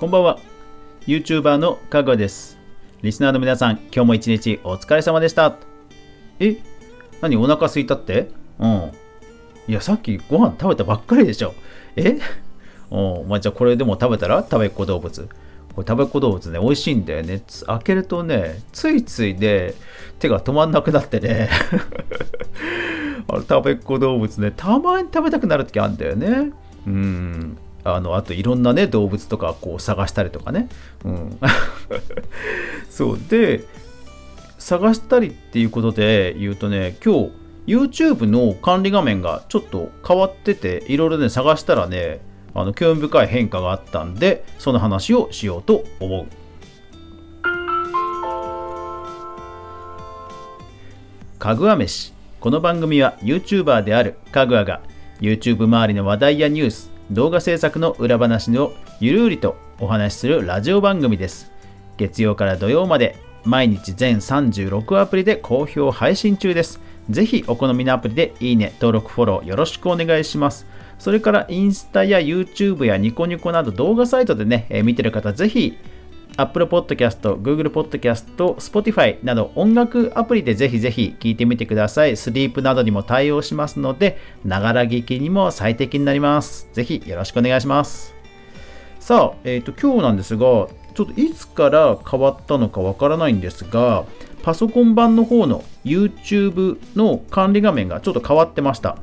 こんばんは。YouTuber のかぐわです。リスナーの皆さん今日も一日お疲れ様でした。え？何お腹すいたって？うん。いやさっきご飯食べたばっかりでしょ。え？おまあじゃあこれでも食べたら？食べっ子動物。これ食べっ子動物ね美味しいんだよね。開けるとねついついで手が止まんなくなってね。あの食べっ子動物ねたまに食べたくなる時あるんだよね。うん。あのあといろんなね動物とかこう探したりとかね、うん、そう。で探したりっていうことで言うとね今日 YouTube の管理画面がちょっと変わってていろいろね探したらねあの興味深い変化があったんでその話をしようと思う。かぐわ飯。この番組は YouTuber であるかぐわが YouTube 周りの話題やニュース動画制作の裏話をゆるりとお話しするラジオ番組です月曜から土曜まで毎日全36アプリで好評配信中ですぜひお好みのアプリでいいね、登録、フォローよろしくお願いします。それからインスタや YouTube やニコニコなど動画サイトでね、え見てる方ぜひ Apple Podcast、Google Podcast、Spotify など音楽アプリでぜひぜひ聴いてみてください。スリープなどにも対応しますので、ながら聞きにも最適になります。ぜひよろしくお願いします。さあ、えっ、ー、と、今日なんですが、ちょっといつから変わったのかわからないんですが、パソコン版の方の YouTube の管理画面がちょっと変わってました。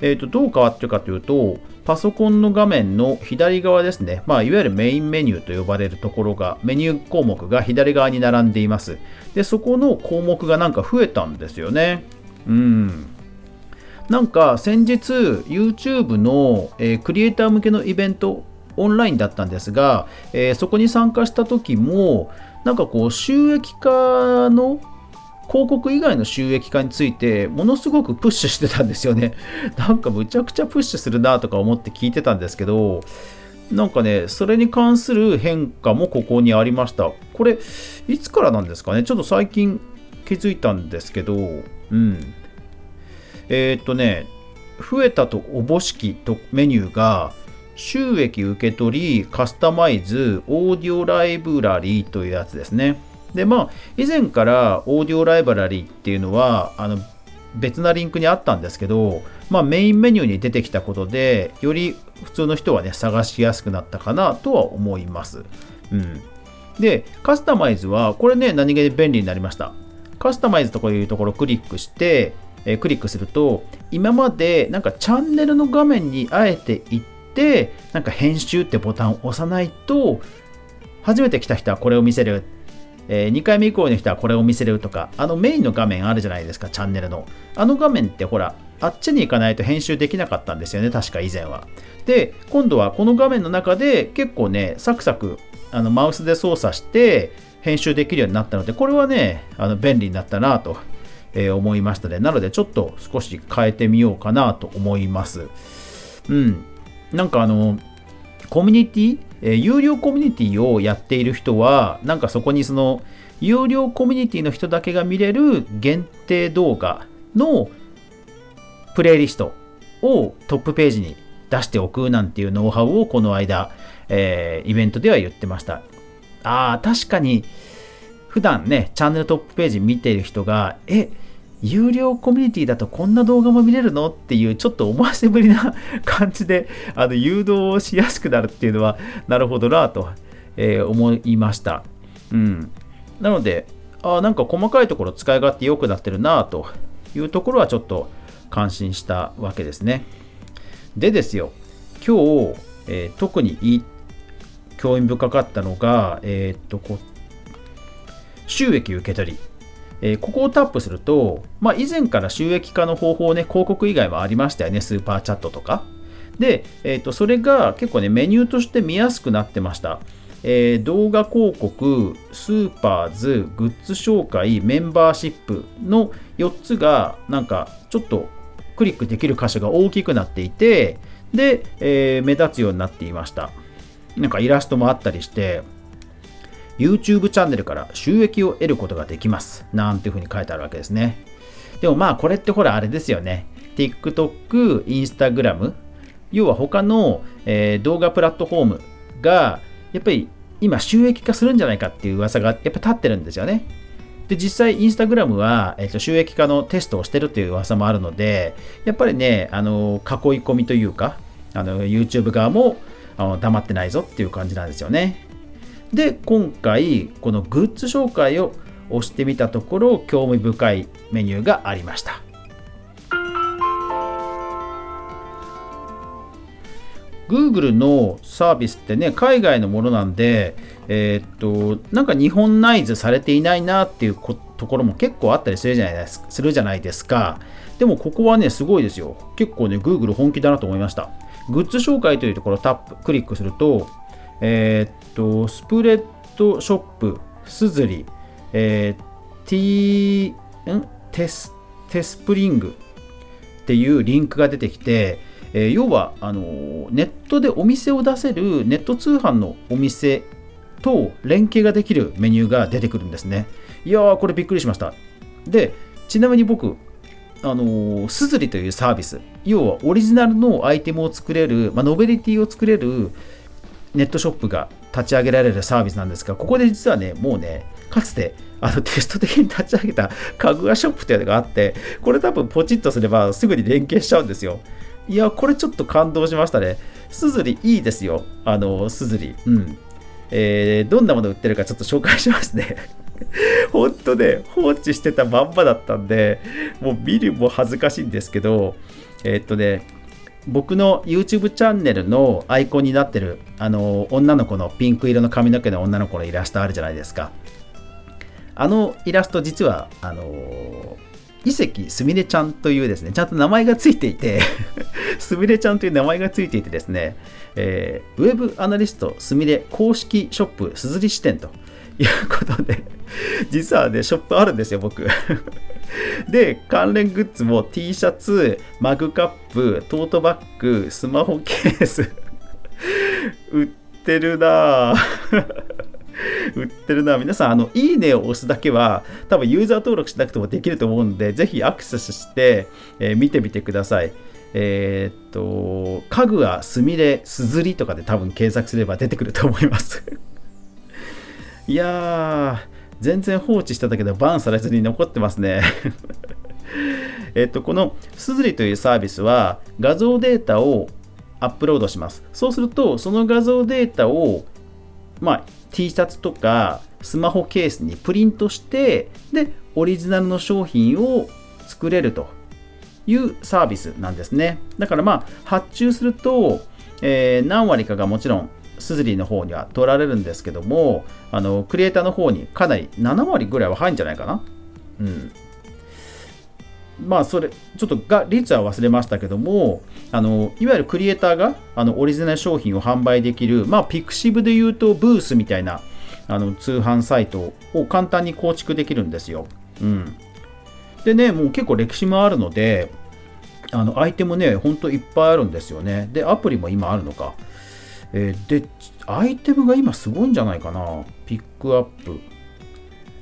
えーと、どう変わってるかというと、パソコンの画面の左側ですね、まあ、いわゆるメインメニューと呼ばれるところが、メニュー項目が左側に並んでいます。で、そこの項目がなんか増えたんですよね。うん。なんか先日 YouTube の、えー、クリエイター向けのイベントオンラインだったんですが、えー、そこに参加した時もなんかこう収益化の広告以外の収益化についてものすごくプッシュしてたんですよね。なんかむちゃくちゃプッシュするなとか思って聞いてたんですけど、なんかね、それに関する変化もここにありました。これ、いつからなんですかね？ちょっと最近気づいたんですけど、うん。えー、っとね、増えたとおぼしきとメニューが、収益受け取り、カスタマイズ、オーディオライブラリーというやつですね。で、まあ、以前からオーディオライブラリーっていうのは、あの、別なリンクにあったんですけど、まあ、メインメニューに出てきたことで、より普通の人はね、探しやすくなったかなとは思います。うん。で、カスタマイズは、これね、何気に便利になりました。カスタマイズとかいうところをクリックして、え、クリックすると、今までなんかチャンネルの画面にあえて行って、なんか編集ってボタンを押さないと、初めて来た人はこれを見せる。えー、2回目以降の人はこれを見せるとか、あのメインの画面あるじゃないですか、チャンネルの。あの画面ってほら、あっちに行かないと編集できなかったんですよね、確か以前は。で、今度はこの画面の中で結構ね、サクサクあのマウスで操作して編集できるようになったので、これはね、あの便利になったなと、えー、思いましたね。なので、ちょっと少し変えてみようかなと思います。うん。なんかあの、コミュニティ、え、有料コミュニティをやっている人は、なんかそこにその、有料コミュニティの人だけが見れる限定動画のプレイリストをトップページに出しておくなんていうノウハウをこの間、えー、イベントでは言ってました。ああ、確かに、普段ね、チャンネルトップページ見ている人が、え、有料コミュニティだとこんな動画も見れるのっていうちょっと思わせぶりな感じであの誘導しやすくなるっていうのはなるほどなと、えー、思いました。うん。なので、あなんか細かいところ使い勝手良くなってるなというところはちょっと感心したわけですね。でですよ、今日、えー、特に興味深かったのが、えー、っとこ収益受け取り。え、ここをタップすると、まあ、以前から収益化の方法ね、広告以外はありましたよね、スーパーチャットとか。で、えー、とそれが結構ね、メニューとして見やすくなってました。えー、動画広告、スーパーズ、グッズ紹介、メンバーシップの4つが、なんかちょっとクリックできる箇所が大きくなっていて、で、えー、目立つようになっていました。なんかイラストもあったりして、YouTube チャンネルから収益を得ることができます。なんていうふうに書いてあるわけですね。でもまあこれってほらあれですよね。TikTok、Instagram、要は他の、えー、動画プラットフォームがやっぱり今収益化するんじゃないかっていう噂がやっぱ立ってるんですよね。で実際インスタグラムは、えー、と収益化のテストをしてるという噂もあるのでやっぱりねあの囲い込みというかあの YouTube 側もあの黙ってないぞっていう感じなんですよねで今回このグッズ紹介を押してみたところ興味深いメニューがありました Google のサービスってね、海外のものなんで、えー、っと、なんか日本内図されていないなっていうこところも結構あったりするじゃないですするじゃないですか。でもここはね、すごいですよ。結構ね、Google 本気だなと思いました。グッズ紹介というところをタップ、クリックすると、えー、っと、スプレッドショップ、すずり、えー、T、ん？テス、テスプリングっていうリンクが出てきて、えー、要はあのネットでお店を出せるネット通販のお店と連携ができるメニューが出てくるんですね。いやー、これびっくりしました。で、ちなみに僕、あのすずりというサービス、要はオリジナルのアイテムを作れる、まあ、ノベリティを作れるネットショップが立ち上げられるサービスなんですが、ここで実はね、もうね、かつてあのテスト的に立ち上げた家具屋ショップというのがあって、これ多分ポチッとすればすぐに連携しちゃうんですよ。いや、これちょっと感動しましたね。すずりいいですよ。あの、すずり。うん。えー、どんなもの売ってるかちょっと紹介しますね。本当ね、放置してたまんまだったんで、もう見るも恥ずかしいんですけど、えー、っとね、僕の YouTube チャンネルのアイコンになってる、あの、女の子のピンク色の髪の毛の女の子のイラストあるじゃないですか。あのイラスト実は、あの伊関すみれちゃんというですね、ちゃんと名前がついていて すみれちゃんという名前がついていてですね、えー、ウェブアナリストすみれ公式ショップすずり支店ということで、実はね、ショップあるんですよ、僕。で、関連グッズも T シャツ、マグカップ、トートバッグ、スマホケース 売ってるな 売ってるな。皆さん、あの、いいねを押すだけは、多分ユーザー登録しなくてもできると思うんで、ぜひアクセスして、えー、見てみてください。えー、っと、家具はすみれ、すずりとかで多分検索すれば出てくると思いますいや、全然放置してたけど、バンされずに残ってますね えっと、このすずりというサービスは、画像データをアップロードします。そうすると、その画像データを、まあ、T シャツとかスマホケースにプリントしてでオリジナルの商品を作れるというサービスなんですねだからまあ発注すると、えー、何割かがもちろんスズリの方には取られるんですけどもあのクリエイターの方にかなり7割ぐらいは入るんじゃないかなうんまあそれちょっとが率は忘れましたけどもあのいわゆるクリエイターがあのオリジナル商品を販売できるまあピクシブで言うとブースみたいなあの通販サイトを簡単に構築できるんですよ。うん、でねもう結構歴史もあるのであのアイテムねほんといっぱいあるんですよね。でアプリも今あるのか。えー、でアイテムが今すごいんじゃないかな。ピックアップ。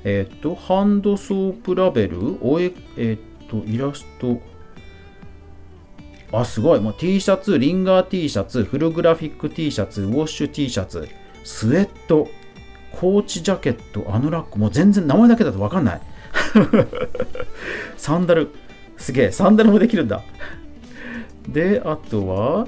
えっ、とハンドソープラベルおええっ、と、イラスト。あ、すごい。もう T シャツ、リンガー T シャツ、フルグラフィック T シャツ、ウォッシュ T シャツ、スウェット、コーチジャケット、アヌラック。もう全然名前だけだとわかんない。サンダル。すげえ。サンダルもできるんだ。で、あとは、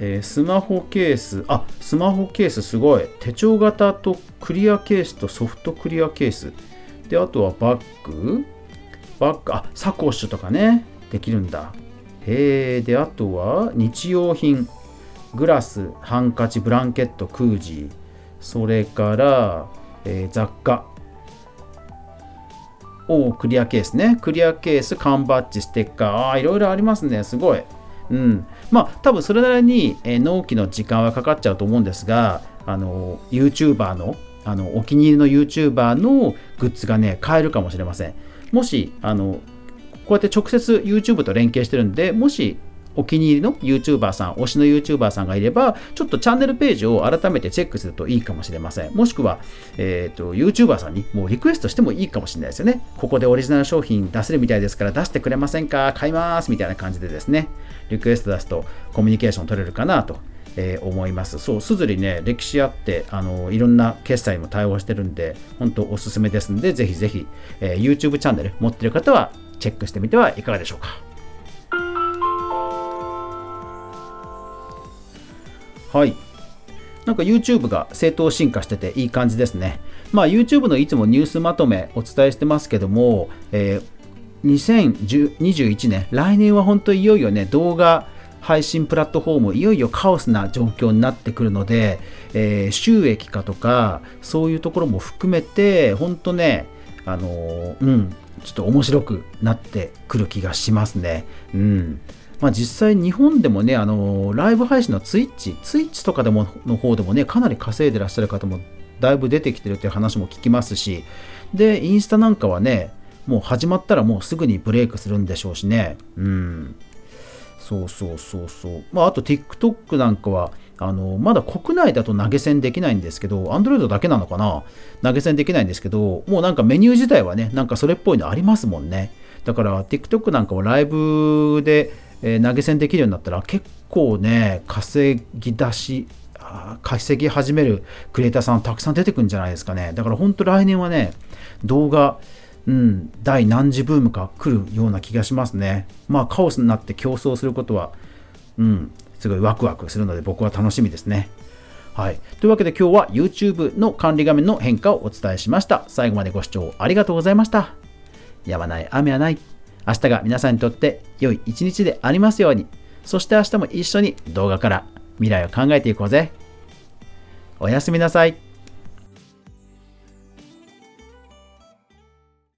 えー、スマホケース。あ、スマホケースすごい。手帳型とクリアケースとソフトクリアケース。で、あとはバッグ。バッグ、あ、サコッシュとかね、できるんだ。へえ、で、あとは日用品、グラス、ハンカチ、ブランケット、クージー、それから、えー、雑貨。おクリアケースね。クリアケース、缶バッジ、ステッカー。ああ、いろいろありますね。すごい。うん。まあ、多分それなりに、えー、納期の時間はかかっちゃうと思うんですが、あの、YouTuber の、あの、お気に入りの YouTuber のグッズがね、買えるかもしれません。もし、あの、こうやって直接 YouTube と連携してるんで、もしお気に入りの YouTuber さん、推しの YouTuber さんがいれば、ちょっとチャンネルページを改めてチェックするといいかもしれません。もしくは、えっ、ー、と、YouTuber さんにもうリクエストしてもいいかもしれないですよね。ここでオリジナル商品出せるみたいですから出してくれませんか？買いますみたいな感じでですね、リクエスト出すとコミュニケーション取れるかなとえー、思います。そう、すずりね、歴史あって、あのいろんな決済も対応してるんで、本当おすすめですんで、ぜひぜひ、えー、YouTube チャンネル持ってる方はチェックしてみてはいかがでしょうか。はい。なんか YouTube が正当進化してていい感じですね。まあ YouTube のいつもニュースまとめお伝えしてますけども、えー、2021年、来年は本当いよいよね、動画配信プラットフォーム、いよいよカオスな状況になってくるので、えー、収益化とか、そういうところも含めて、本当ね、あのー、うん、ちょっと面白くなってくる気がしますね。うん。まあ、実際日本でもね、あのライブ配信のツイッチ、ツイッチとかでもの方でもね、かなり稼いでらっしゃる方もだいぶ出てきてるという話も聞きますし、で、インスタなんかはね、もう始まったらもうすぐにブレイクするんでしょうしね。うん。そうそうそうそう。まあ、あと TikTok なんかは、あのまだ国内だと投げ銭できないんですけど、Android だけなのかな？投げ銭できないんですけど、もうなんかメニュー自体はね、なんかそれっぽいのありますもんね。だから TikTok なんかをライブでえ、投げ銭できるようになったら結構ね稼ぎ出し稼ぎ始めるクリエイターさんたくさん出てくるんじゃないですかねだから本当来年はね動画うん、第何次ブームか来るような気がしますね。まあカオスになって競争することは、うん、すごいワクワクするので僕は楽しみですね。はい。というわけで今日は YouTube の管理画面の変化をお伝えしました。最後までご視聴ありがとうございました。やまない雨はない。明日が皆さんにとって良い一日でありますように。そして明日も一緒に動画から未来を考えていこうぜ。おやすみなさい。